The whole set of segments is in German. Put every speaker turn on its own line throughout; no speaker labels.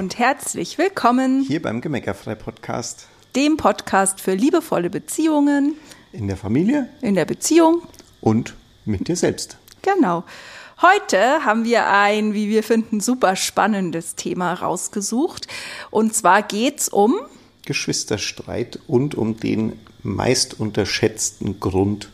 und herzlich willkommen
hier beim Gemeckerfrei Podcast,
dem Podcast für liebevolle Beziehungen
in der Familie,
in der Beziehung
und mit dir selbst.
Genau. Heute haben wir ein, wie wir finden, super spannendes Thema rausgesucht. Und zwar geht es um
Geschwisterstreit und um den meist unterschätzten Grund,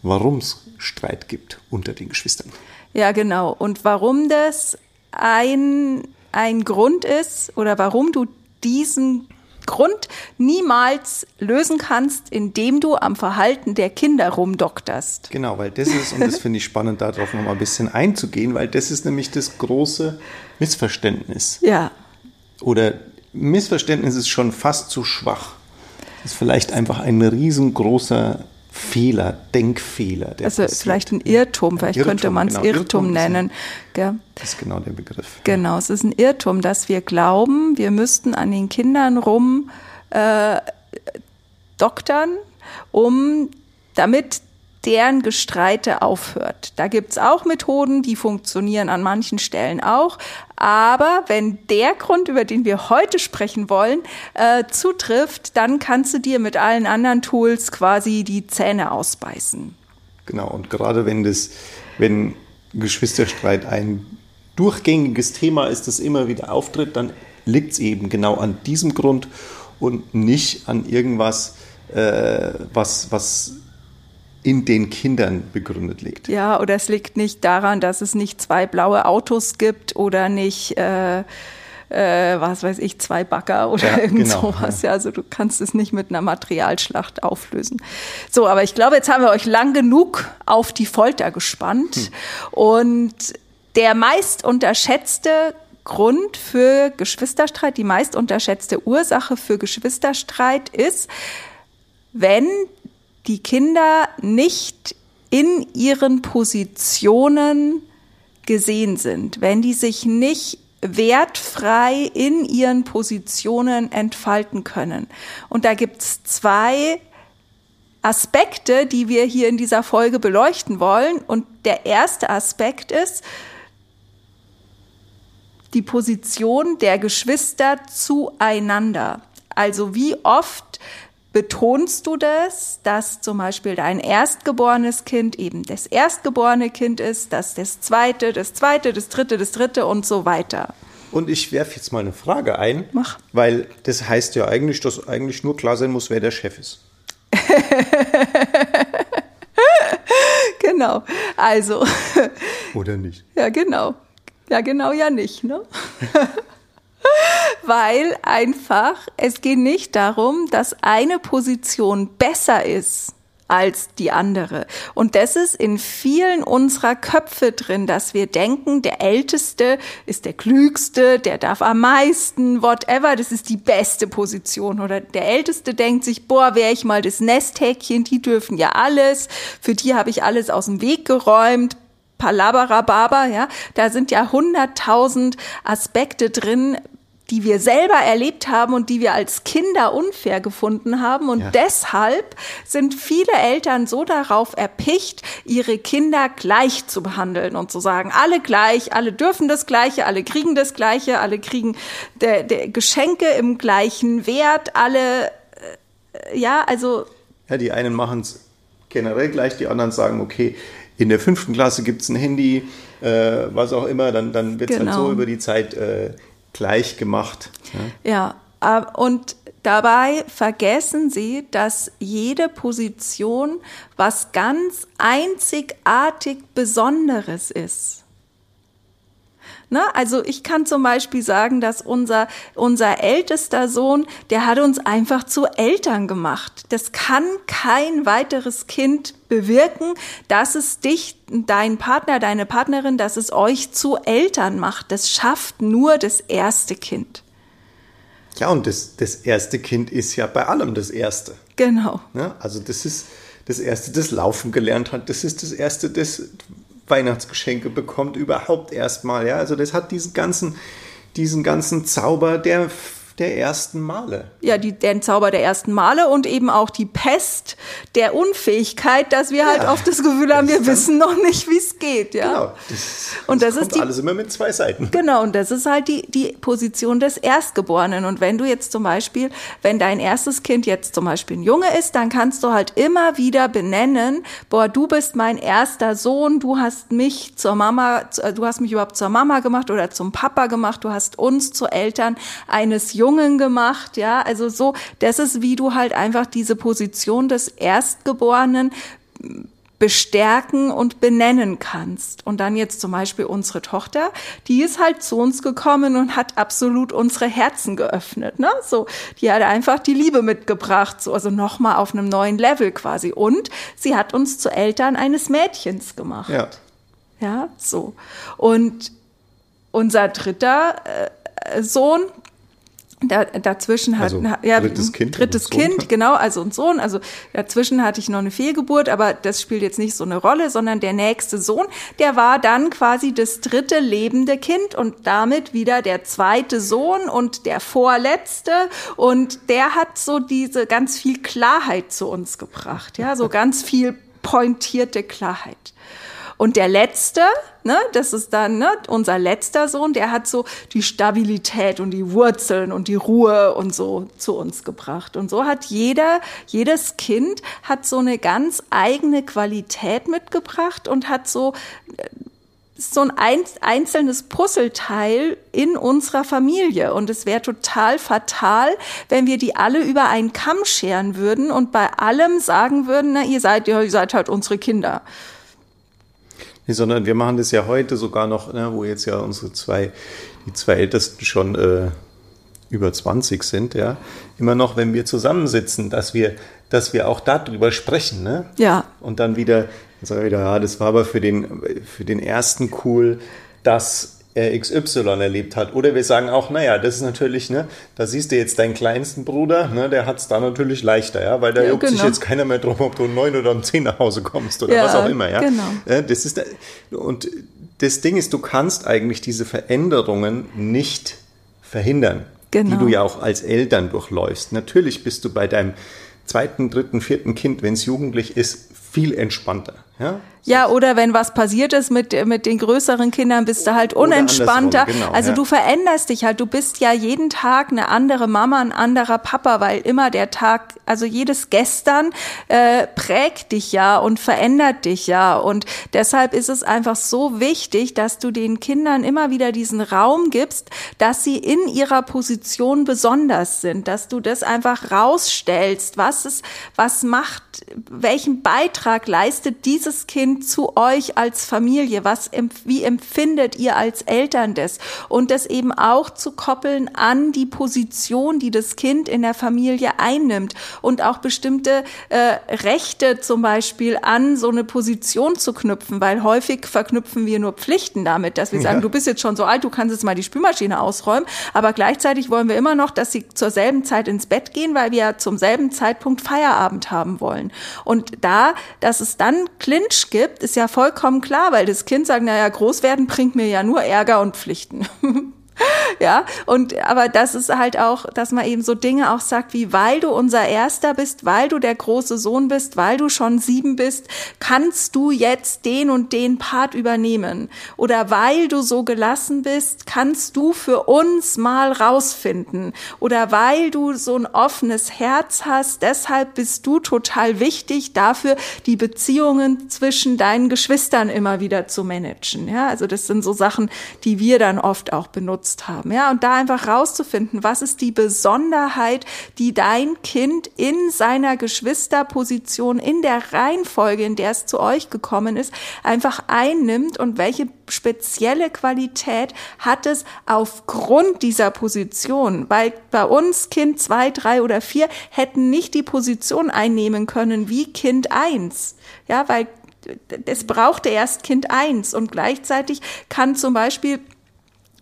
warum es Streit gibt unter den Geschwistern.
Ja, genau. Und warum das ein, ein Grund ist oder warum du diesen Grund niemals lösen kannst, indem du am Verhalten der Kinder rumdokterst.
Genau, weil das ist, und das finde ich spannend, darauf nochmal ein bisschen einzugehen, weil das ist nämlich das große Missverständnis.
Ja.
Oder Missverständnis ist schon fast zu schwach. Das ist vielleicht einfach ein riesengroßer Fehler, Denkfehler.
also passiert. vielleicht ein Irrtum, vielleicht Irrtum, könnte man es genau. Irrtum, Irrtum nennen.
Ein, das ist genau der Begriff.
Genau, es ist ein Irrtum, dass wir glauben, wir müssten an den Kindern rum äh, doktern, um damit deren Gestreite aufhört. Da gibt's auch Methoden, die funktionieren an manchen Stellen auch. Aber wenn der Grund, über den wir heute sprechen wollen, äh, zutrifft, dann kannst du dir mit allen anderen Tools quasi die Zähne ausbeißen.
Genau, und gerade wenn das, wenn Geschwisterstreit ein durchgängiges Thema ist, das immer wieder auftritt, dann liegt es eben genau an diesem Grund und nicht an irgendwas, äh, was, was in den Kindern begründet liegt.
Ja, oder es liegt nicht daran, dass es nicht zwei blaue Autos gibt oder nicht, äh, äh, was weiß ich, zwei Bagger oder ja, irgend genau, sowas. Ja. ja, also du kannst es nicht mit einer Materialschlacht auflösen. So, aber ich glaube, jetzt haben wir euch lang genug auf die Folter gespannt. Hm. Und der meist unterschätzte Grund für Geschwisterstreit, die meist unterschätzte Ursache für Geschwisterstreit ist, wenn die Kinder nicht in ihren Positionen gesehen sind, wenn die sich nicht wertfrei in ihren Positionen entfalten können. Und da gibt's zwei Aspekte, die wir hier in dieser Folge beleuchten wollen. Und der erste Aspekt ist die Position der Geschwister zueinander. Also wie oft betonst du das, dass zum Beispiel dein erstgeborenes Kind eben das erstgeborene Kind ist, dass das zweite, das zweite, das dritte, das dritte und so weiter.
Und ich werfe jetzt mal eine Frage ein,
Mach.
weil das heißt ja eigentlich, dass eigentlich nur klar sein muss, wer der Chef ist.
genau. Also.
Oder nicht?
Ja, genau. Ja, genau, ja nicht, ne? weil einfach es geht nicht darum, dass eine Position besser ist als die andere. Und das ist in vielen unserer Köpfe drin, dass wir denken, der Älteste ist der Klügste, der darf am meisten, whatever, das ist die beste Position. Oder der Älteste denkt sich, boah, wäre ich mal das Nesthäkchen, die dürfen ja alles, für die habe ich alles aus dem Weg geräumt, Palabarababa, ja, da sind ja hunderttausend Aspekte drin, die wir selber erlebt haben und die wir als Kinder unfair gefunden haben. Und ja. deshalb sind viele Eltern so darauf erpicht, ihre Kinder gleich zu behandeln und zu sagen, alle gleich, alle dürfen das Gleiche, alle kriegen das Gleiche, alle kriegen der, der Geschenke im gleichen Wert, alle, äh, ja, also.
Ja, die einen machen es generell gleich, die anderen sagen, okay, in der fünften Klasse gibt es ein Handy, äh, was auch immer, dann, dann wird es genau. halt so genau. über die Zeit äh, gleich gemacht.
Ja, ja und dabei vergessen Sie, dass jede Position was ganz einzigartig Besonderes ist. Ne? Also ich kann zum Beispiel sagen, dass unser, unser ältester Sohn, der hat uns einfach zu Eltern gemacht. Das kann kein weiteres Kind bewirken, dass es dich, deinen Partner, deine Partnerin, dass es euch zu Eltern macht. Das schafft nur das erste Kind.
Ja, und das, das erste Kind ist ja bei allem das erste.
Genau.
Ja, also das ist das erste, das Laufen gelernt hat. Das ist das erste, das Weihnachtsgeschenke bekommt überhaupt erstmal. Ja, also das hat diesen ganzen, diesen ganzen Zauber, der, der ersten Male.
Ja, die, den Zauber der ersten Male und eben auch die Pest der Unfähigkeit, dass wir halt oft das Gefühl haben, wir wissen noch nicht, wie es geht. Ja? Genau.
Das, und das, das ist die, alles immer mit zwei Seiten.
Genau, und das ist halt die, die Position des Erstgeborenen. Und wenn du jetzt zum Beispiel, wenn dein erstes Kind jetzt zum Beispiel ein Junge ist, dann kannst du halt immer wieder benennen, boah, du bist mein erster Sohn, du hast mich zur Mama, du hast mich überhaupt zur Mama gemacht oder zum Papa gemacht, du hast uns zu Eltern eines Jungen gemacht, ja, also so, das ist wie du halt einfach diese Position des Erstgeborenen bestärken und benennen kannst. Und dann jetzt zum Beispiel unsere Tochter, die ist halt zu uns gekommen und hat absolut unsere Herzen geöffnet. Ne? So, die hat einfach die Liebe mitgebracht, so also nochmal auf einem neuen Level quasi. Und sie hat uns zu Eltern eines Mädchens gemacht. Ja. Ja, so. Und unser dritter äh, Sohn, da, dazwischen hat
also, ja drittes Kind,
drittes Kind, genau, also ein Sohn. Also dazwischen hatte ich noch eine Fehlgeburt, aber das spielt jetzt nicht so eine Rolle, sondern der nächste Sohn, der war dann quasi das dritte lebende Kind und damit wieder der zweite Sohn und der vorletzte und der hat so diese ganz viel Klarheit zu uns gebracht, ja, so ganz viel pointierte Klarheit. Und der letzte, ne, das ist dann ne, unser letzter Sohn, der hat so die Stabilität und die Wurzeln und die Ruhe und so zu uns gebracht. Und so hat jeder, jedes Kind hat so eine ganz eigene Qualität mitgebracht und hat so äh, so ein einzelnes Puzzleteil in unserer Familie. Und es wäre total fatal, wenn wir die alle über einen Kamm scheren würden und bei allem sagen würden, na, ihr seid, ihr seid halt unsere Kinder.
Nee, sondern wir machen das ja heute sogar noch, ne, wo jetzt ja unsere zwei, die zwei Ältesten schon äh, über 20 sind, ja, immer noch, wenn wir zusammensitzen, dass wir, dass wir auch darüber sprechen, ne?
Ja.
Und dann wieder, dann sage ich wieder, ja, das war aber für den, für den ersten cool, dass XY erlebt hat. Oder wir sagen auch, naja, das ist natürlich, ne, da siehst du jetzt deinen kleinsten Bruder, ne, der hat es da natürlich leichter, ja, weil da ja, juckt genau. sich jetzt keiner mehr drum, ob du um neun oder um zehn nach Hause kommst oder ja, was auch immer, ja. Genau. Das ist, und das Ding ist, du kannst eigentlich diese Veränderungen nicht verhindern, genau. die du ja auch als Eltern durchläufst. Natürlich bist du bei deinem zweiten, dritten, vierten Kind, wenn es jugendlich ist, viel entspannter. Ja?
Ja, oder wenn was passiert ist mit, mit den größeren Kindern, bist du halt unentspannter. Genau, also ja. du veränderst dich halt. Du bist ja jeden Tag eine andere Mama, ein anderer Papa, weil immer der Tag, also jedes Gestern äh, prägt dich ja und verändert dich ja. Und deshalb ist es einfach so wichtig, dass du den Kindern immer wieder diesen Raum gibst, dass sie in ihrer Position besonders sind, dass du das einfach rausstellst, was es, was macht, welchen Beitrag leistet dieses Kind Kind zu euch als Familie? Was, wie empfindet ihr als Eltern das? Und das eben auch zu koppeln an die Position, die das Kind in der Familie einnimmt und auch bestimmte äh, Rechte zum Beispiel an so eine Position zu knüpfen, weil häufig verknüpfen wir nur Pflichten damit, dass wir sagen, ja. du bist jetzt schon so alt, du kannst jetzt mal die Spülmaschine ausräumen, aber gleichzeitig wollen wir immer noch, dass sie zur selben Zeit ins Bett gehen, weil wir zum selben Zeitpunkt Feierabend haben wollen. Und da, dass es dann Clinch gibt, gibt, ist ja vollkommen klar, weil das Kind sagt, naja, groß werden bringt mir ja nur Ärger und Pflichten. Ja, und aber das ist halt auch, dass man eben so Dinge auch sagt, wie weil du unser Erster bist, weil du der große Sohn bist, weil du schon sieben bist, kannst du jetzt den und den Part übernehmen. Oder weil du so gelassen bist, kannst du für uns mal rausfinden. Oder weil du so ein offenes Herz hast, deshalb bist du total wichtig dafür, die Beziehungen zwischen deinen Geschwistern immer wieder zu managen. Ja, also das sind so Sachen, die wir dann oft auch benutzen genutzt haben. Ja, und da einfach rauszufinden, was ist die Besonderheit, die dein Kind in seiner Geschwisterposition, in der Reihenfolge, in der es zu euch gekommen ist, einfach einnimmt und welche spezielle Qualität hat es aufgrund dieser Position. Weil bei uns Kind zwei, drei oder vier hätten nicht die Position einnehmen können wie Kind eins. Ja, weil es brauchte erst Kind eins und gleichzeitig kann zum Beispiel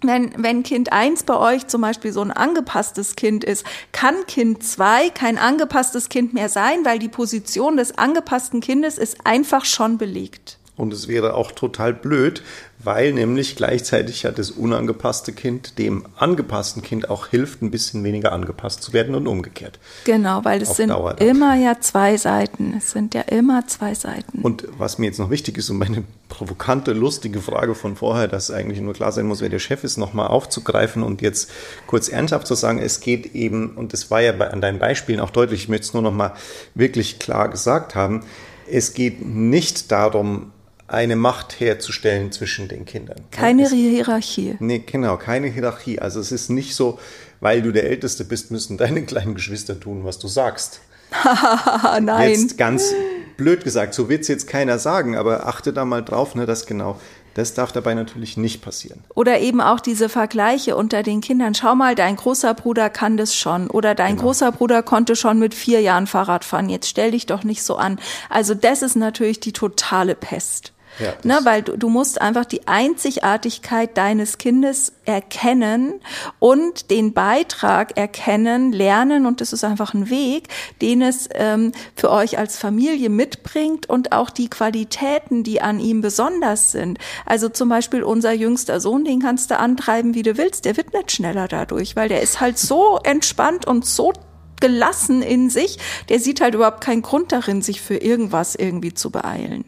wenn, wenn Kind eins bei euch zum Beispiel so ein angepasstes Kind ist, kann Kind zwei kein angepasstes Kind mehr sein, weil die Position des angepassten Kindes ist einfach schon belegt.
Und es wäre auch total blöd, weil nämlich gleichzeitig ja das unangepasste Kind dem angepassten Kind auch hilft, ein bisschen weniger angepasst zu werden und umgekehrt.
Genau, weil es sind immer ja zwei Seiten. Es sind ja immer zwei Seiten.
Und was mir jetzt noch wichtig ist, um meine provokante, lustige Frage von vorher, dass eigentlich nur klar sein muss, wer der Chef ist, nochmal aufzugreifen und jetzt kurz ernsthaft zu sagen, es geht eben, und das war ja an deinen Beispielen auch deutlich, ich möchte es nur nochmal wirklich klar gesagt haben, es geht nicht darum, eine Macht herzustellen zwischen den Kindern.
Keine es, Hierarchie.
Nee, genau, keine Hierarchie. Also es ist nicht so, weil du der Älteste bist, müssen deine kleinen Geschwister tun, was du sagst.
Nein.
Jetzt ganz blöd gesagt, so wird es jetzt keiner sagen, aber achte da mal drauf, ne, dass genau das darf dabei natürlich nicht passieren.
Oder eben auch diese Vergleiche unter den Kindern. Schau mal, dein großer Bruder kann das schon. Oder dein genau. großer Bruder konnte schon mit vier Jahren Fahrrad fahren. Jetzt stell dich doch nicht so an. Also das ist natürlich die totale Pest. Ja, ne, weil du, du musst einfach die Einzigartigkeit deines Kindes erkennen und den Beitrag erkennen, lernen und das ist einfach ein Weg, den es ähm, für euch als Familie mitbringt und auch die Qualitäten, die an ihm besonders sind. Also zum Beispiel unser jüngster Sohn, den kannst du antreiben, wie du willst, der wird nicht schneller dadurch, weil der ist halt so entspannt und so gelassen in sich, der sieht halt überhaupt keinen Grund darin, sich für irgendwas irgendwie zu beeilen.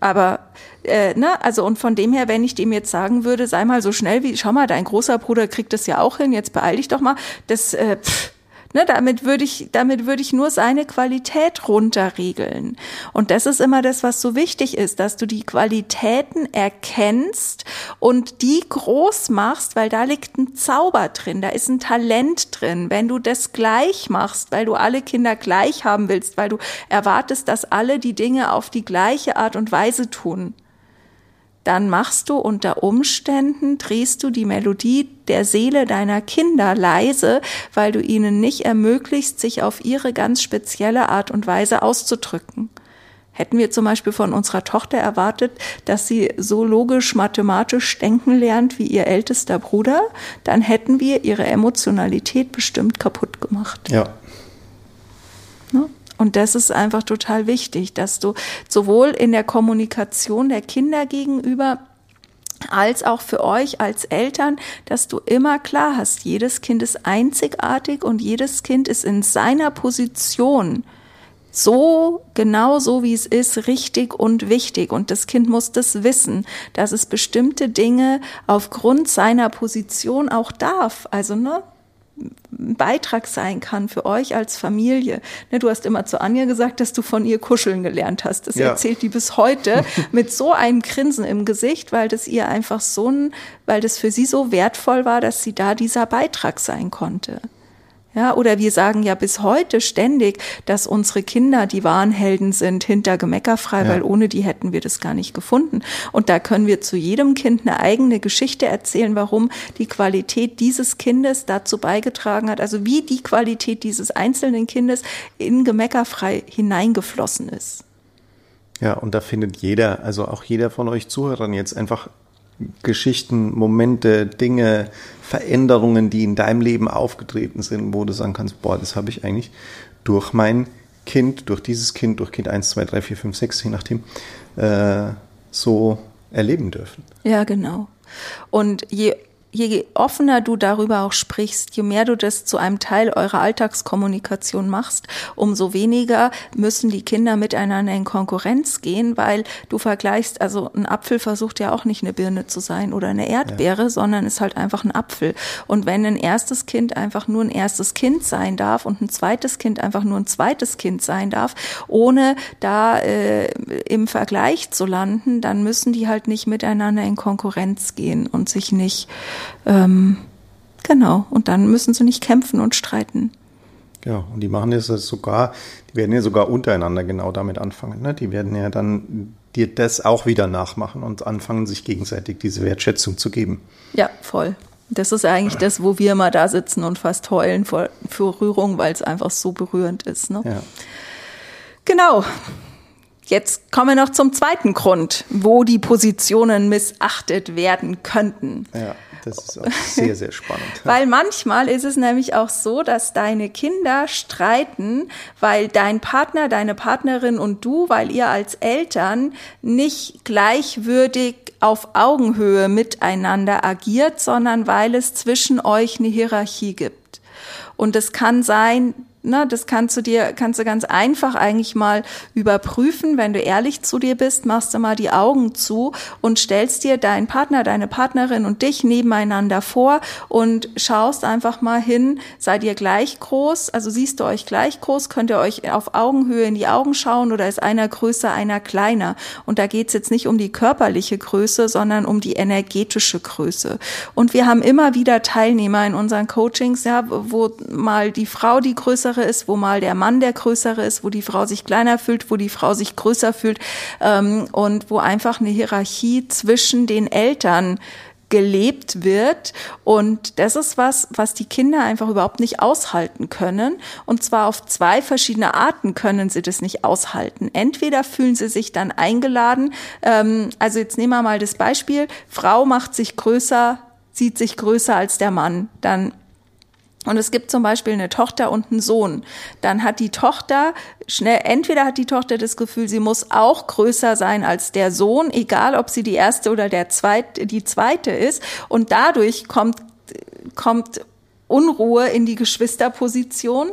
Aber äh, ne, also und von dem her, wenn ich dem jetzt sagen würde, sei mal so schnell wie, schau mal, dein großer Bruder kriegt das ja auch hin, jetzt beeil dich doch mal, das äh, pff, Ne, damit würde ich, damit würde ich nur seine Qualität runterregeln. Und das ist immer das, was so wichtig ist, dass du die Qualitäten erkennst und die groß machst, weil da liegt ein Zauber drin, da ist ein Talent drin. Wenn du das gleich machst, weil du alle Kinder gleich haben willst, weil du erwartest, dass alle die Dinge auf die gleiche Art und Weise tun, dann machst du unter Umständen, drehst du die Melodie der Seele deiner Kinder leise, weil du ihnen nicht ermöglicht, sich auf ihre ganz spezielle Art und Weise auszudrücken. Hätten wir zum Beispiel von unserer Tochter erwartet, dass sie so logisch mathematisch denken lernt wie ihr ältester Bruder, dann hätten wir ihre Emotionalität bestimmt kaputt gemacht.
Ja.
Und das ist einfach total wichtig, dass du sowohl in der Kommunikation der Kinder gegenüber als auch für euch als Eltern, dass du immer klar hast, jedes Kind ist einzigartig und jedes Kind ist in seiner Position so genau so wie es ist richtig und wichtig und das Kind muss das wissen, dass es bestimmte Dinge aufgrund seiner Position auch darf. Also ne, Beitrag sein kann für euch als Familie. Ne, du hast immer zu Anja gesagt, dass du von ihr kuscheln gelernt hast. Das ja. erzählt die bis heute mit so einem Grinsen im Gesicht, weil das ihr einfach so ein, weil das für sie so wertvoll war, dass sie da dieser Beitrag sein konnte. Ja, oder wir sagen ja bis heute ständig, dass unsere Kinder die wahren Helden sind, hinter Gemeckerfrei, ja. weil ohne die hätten wir das gar nicht gefunden. Und da können wir zu jedem Kind eine eigene Geschichte erzählen, warum die Qualität dieses Kindes dazu beigetragen hat, also wie die Qualität dieses einzelnen Kindes in Gemeckerfrei hineingeflossen ist.
Ja, und da findet jeder, also auch jeder von euch Zuhörern jetzt einfach Geschichten, Momente, Dinge, Veränderungen, die in deinem Leben aufgetreten sind, wo du sagen kannst, boah, das habe ich eigentlich durch mein Kind, durch dieses Kind, durch Kind 1, 2, 3, 4, 5, 6, je nachdem, äh, so erleben dürfen.
Ja, genau. Und je je offener du darüber auch sprichst, je mehr du das zu einem Teil eurer Alltagskommunikation machst, umso weniger müssen die Kinder miteinander in Konkurrenz gehen, weil du vergleichst, also ein Apfel versucht ja auch nicht eine Birne zu sein oder eine Erdbeere, ja. sondern ist halt einfach ein Apfel. Und wenn ein erstes Kind einfach nur ein erstes Kind sein darf und ein zweites Kind einfach nur ein zweites Kind sein darf, ohne da äh, im Vergleich zu landen, dann müssen die halt nicht miteinander in Konkurrenz gehen und sich nicht ähm, genau, und dann müssen sie nicht kämpfen und streiten.
Ja, und die machen das sogar, die werden ja sogar untereinander genau damit anfangen. Ne? Die werden ja dann dir das auch wieder nachmachen und anfangen, sich gegenseitig diese Wertschätzung zu geben.
Ja, voll. Das ist eigentlich das, wo wir mal da sitzen und fast heulen vor, vor Rührung, weil es einfach so berührend ist. Ne? Ja. Genau. Jetzt kommen wir noch zum zweiten Grund, wo die Positionen missachtet werden könnten.
Ja. Das ist auch sehr, sehr spannend.
weil manchmal ist es nämlich auch so, dass deine Kinder streiten, weil dein Partner, deine Partnerin und du, weil ihr als Eltern nicht gleichwürdig auf Augenhöhe miteinander agiert, sondern weil es zwischen euch eine Hierarchie gibt. Und es kann sein, na, das kannst du dir, kannst du ganz einfach eigentlich mal überprüfen. Wenn du ehrlich zu dir bist, machst du mal die Augen zu und stellst dir deinen Partner, deine Partnerin und dich nebeneinander vor und schaust einfach mal hin, seid ihr gleich groß? Also siehst du euch gleich groß? Könnt ihr euch auf Augenhöhe in die Augen schauen oder ist einer größer, einer kleiner? Und da geht's jetzt nicht um die körperliche Größe, sondern um die energetische Größe. Und wir haben immer wieder Teilnehmer in unseren Coachings, ja, wo mal die Frau die größere größere ist, wo mal der Mann der größere ist, wo die Frau sich kleiner fühlt, wo die Frau sich größer fühlt ähm, und wo einfach eine Hierarchie zwischen den Eltern gelebt wird. Und das ist was, was die Kinder einfach überhaupt nicht aushalten können. Und zwar auf zwei verschiedene Arten können sie das nicht aushalten. Entweder fühlen sie sich dann eingeladen, ähm, also jetzt nehmen wir mal das Beispiel, Frau macht sich größer, sieht sich größer als der Mann. Dann und es gibt zum Beispiel eine Tochter und einen Sohn. Dann hat die Tochter schnell, entweder hat die Tochter das Gefühl, sie muss auch größer sein als der Sohn, egal ob sie die erste oder der zweite, die zweite ist. Und dadurch kommt, kommt Unruhe in die Geschwisterposition.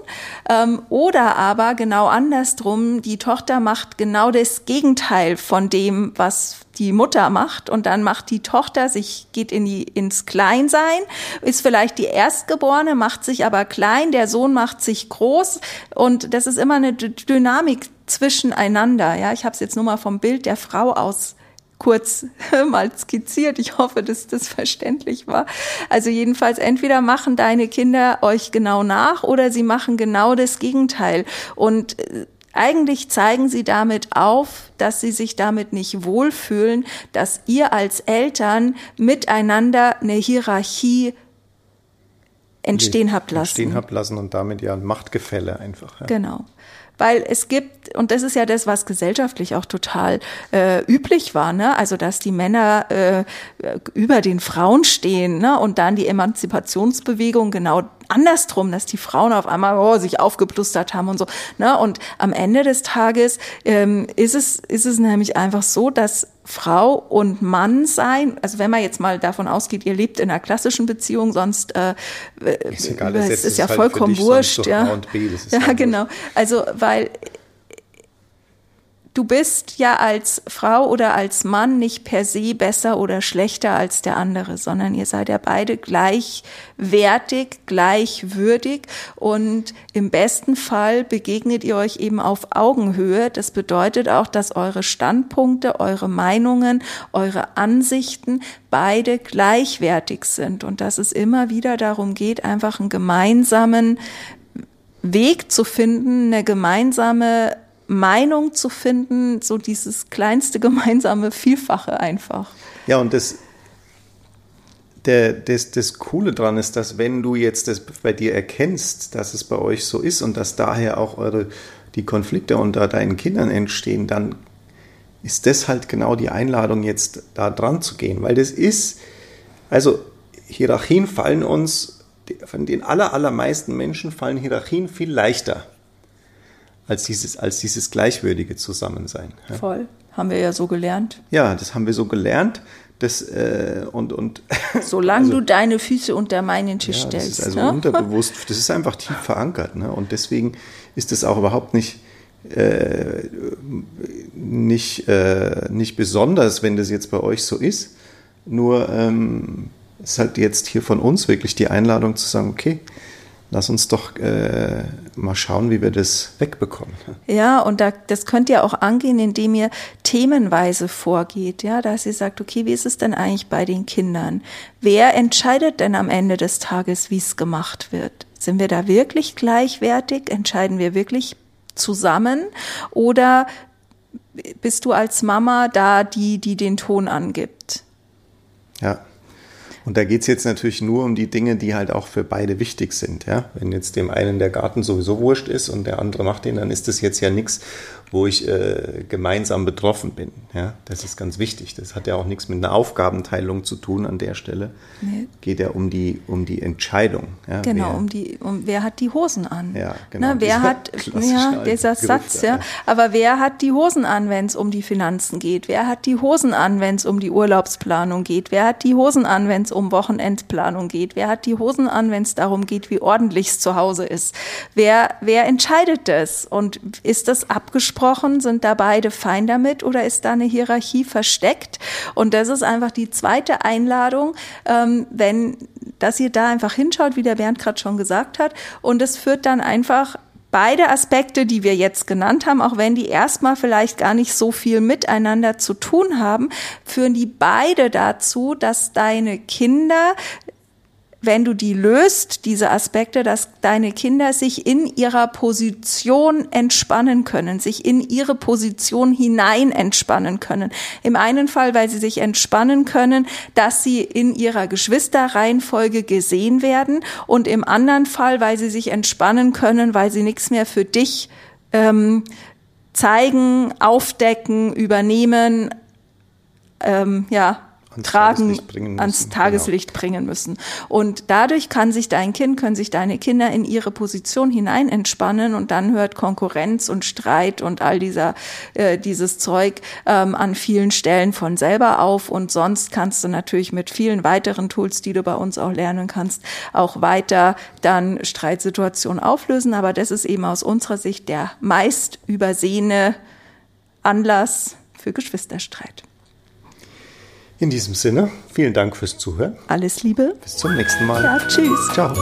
Ähm, oder aber genau andersrum, die Tochter macht genau das Gegenteil von dem, was die Mutter macht und dann macht die Tochter sich, geht in die, ins Kleinsein, ist vielleicht die Erstgeborene, macht sich aber klein, der Sohn macht sich groß und das ist immer eine Dynamik zwischeneinander. Ja, ich habe es jetzt nur mal vom Bild der Frau aus kurz mal skizziert. Ich hoffe, dass das verständlich war. Also jedenfalls entweder machen deine Kinder euch genau nach oder sie machen genau das Gegenteil. Und äh, eigentlich zeigen sie damit auf, dass sie sich damit nicht wohlfühlen, dass ihr als Eltern miteinander eine Hierarchie entstehen habt lassen.
Entstehen habt lassen und damit ja ein Machtgefälle einfach. Ja.
Genau weil es gibt, und das ist ja das, was gesellschaftlich auch total äh, üblich war, ne? also dass die Männer äh, über den Frauen stehen ne? und dann die Emanzipationsbewegung genau andersrum, dass die Frauen auf einmal oh, sich aufgeplustert haben und so. Ne? Und am Ende des Tages ähm, ist, es, ist es nämlich einfach so, dass Frau und Mann sein, also wenn man jetzt mal davon ausgeht, ihr lebt in einer klassischen Beziehung, sonst äh, ist egal, es ist, ist ja halt vollkommen wurscht. Ja, ja genau. Also weil du bist ja als Frau oder als Mann nicht per se besser oder schlechter als der andere, sondern ihr seid ja beide gleichwertig, gleichwürdig und im besten Fall begegnet ihr euch eben auf Augenhöhe. Das bedeutet auch, dass eure Standpunkte, eure Meinungen, eure Ansichten beide gleichwertig sind und dass es immer wieder darum geht, einfach einen gemeinsamen Weg zu finden, eine gemeinsame Meinung zu finden, so dieses kleinste gemeinsame Vielfache einfach.
Ja, und das, der, das, das Coole dran ist, dass wenn du jetzt das bei dir erkennst, dass es bei euch so ist und dass daher auch eure, die Konflikte unter deinen Kindern entstehen, dann ist das halt genau die Einladung, jetzt da dran zu gehen. Weil das ist, also Hierarchien fallen uns, von den aller, allermeisten Menschen fallen Hierarchien viel leichter als dieses, als dieses gleichwürdige Zusammensein.
Ja. Voll. Haben wir ja so gelernt.
Ja, das haben wir so gelernt. Das, äh, und, und
Solange also, du deine Füße unter meinen Tisch ja, stellst.
Das ist also ne? unterbewusst, das ist einfach tief verankert. Ne? Und deswegen ist es auch überhaupt nicht, äh, nicht, äh, nicht besonders, wenn das jetzt bei euch so ist. Nur ähm, ist halt jetzt hier von uns wirklich die Einladung zu sagen, okay, lass uns doch äh, mal schauen, wie wir das wegbekommen.
Ja, und da, das könnt ihr auch angehen, indem ihr themenweise vorgeht, ja, dass ihr sagt, okay, wie ist es denn eigentlich bei den Kindern? Wer entscheidet denn am Ende des Tages, wie es gemacht wird? Sind wir da wirklich gleichwertig? Entscheiden wir wirklich zusammen? Oder bist du als Mama da die, die den Ton angibt?
Ja. Und da geht es jetzt natürlich nur um die Dinge, die halt auch für beide wichtig sind. Ja? Wenn jetzt dem einen der Garten sowieso wurscht ist und der andere macht den, dann ist das jetzt ja nichts, wo ich äh, gemeinsam betroffen bin. Ja? Das ist ganz wichtig. Das hat ja auch nichts mit einer Aufgabenteilung zu tun an der Stelle. Nee. Geht ja um die, um die Entscheidung. Ja?
Genau, wer, um die, um wer hat die Hosen an?
Ja, genau.
Na, wer hat, ja, dieser Satz, ja. Aber wer hat die Hosen an, wenn es um die Finanzen geht? Wer hat die Hosen an, wenn es um die Urlaubsplanung geht? Wer hat die Hosen an, wenn es um Wochenendplanung geht? Wer hat die Hosen an, wenn es darum geht, wie ordentlich es zu Hause ist? Wer, wer entscheidet das? Und ist das abgesprochen? Abgesprochen? Sind da beide fein damit oder ist da eine Hierarchie versteckt? Und das ist einfach die zweite Einladung, ähm, wenn, dass ihr da einfach hinschaut, wie der Bernd gerade schon gesagt hat. Und es führt dann einfach beide Aspekte, die wir jetzt genannt haben, auch wenn die erstmal vielleicht gar nicht so viel miteinander zu tun haben, führen die beide dazu, dass deine Kinder wenn du die löst, diese Aspekte, dass deine Kinder sich in ihrer Position entspannen können, sich in ihre Position hinein entspannen können. Im einen Fall, weil sie sich entspannen können, dass sie in ihrer Geschwisterreihenfolge gesehen werden und im anderen Fall, weil sie sich entspannen können, weil sie nichts mehr für dich ähm, zeigen, aufdecken, übernehmen, ähm, ja, ans tragen, Tageslicht ans genau. Tageslicht genau. bringen müssen. Und dadurch kann sich dein Kind, können sich deine Kinder in ihre Position hinein entspannen und dann hört Konkurrenz und Streit und all dieser, äh, dieses Zeug ähm, an vielen Stellen von selber auf. Und sonst kannst du natürlich mit vielen weiteren Tools, die du bei uns auch lernen kannst, auch weiter dann Streitsituationen auflösen. Aber das ist eben aus unserer Sicht der meist übersehene Anlass für Geschwisterstreit.
In diesem Sinne, vielen Dank fürs Zuhören.
Alles Liebe.
Bis zum nächsten Mal.
Ja, tschüss.
Ciao.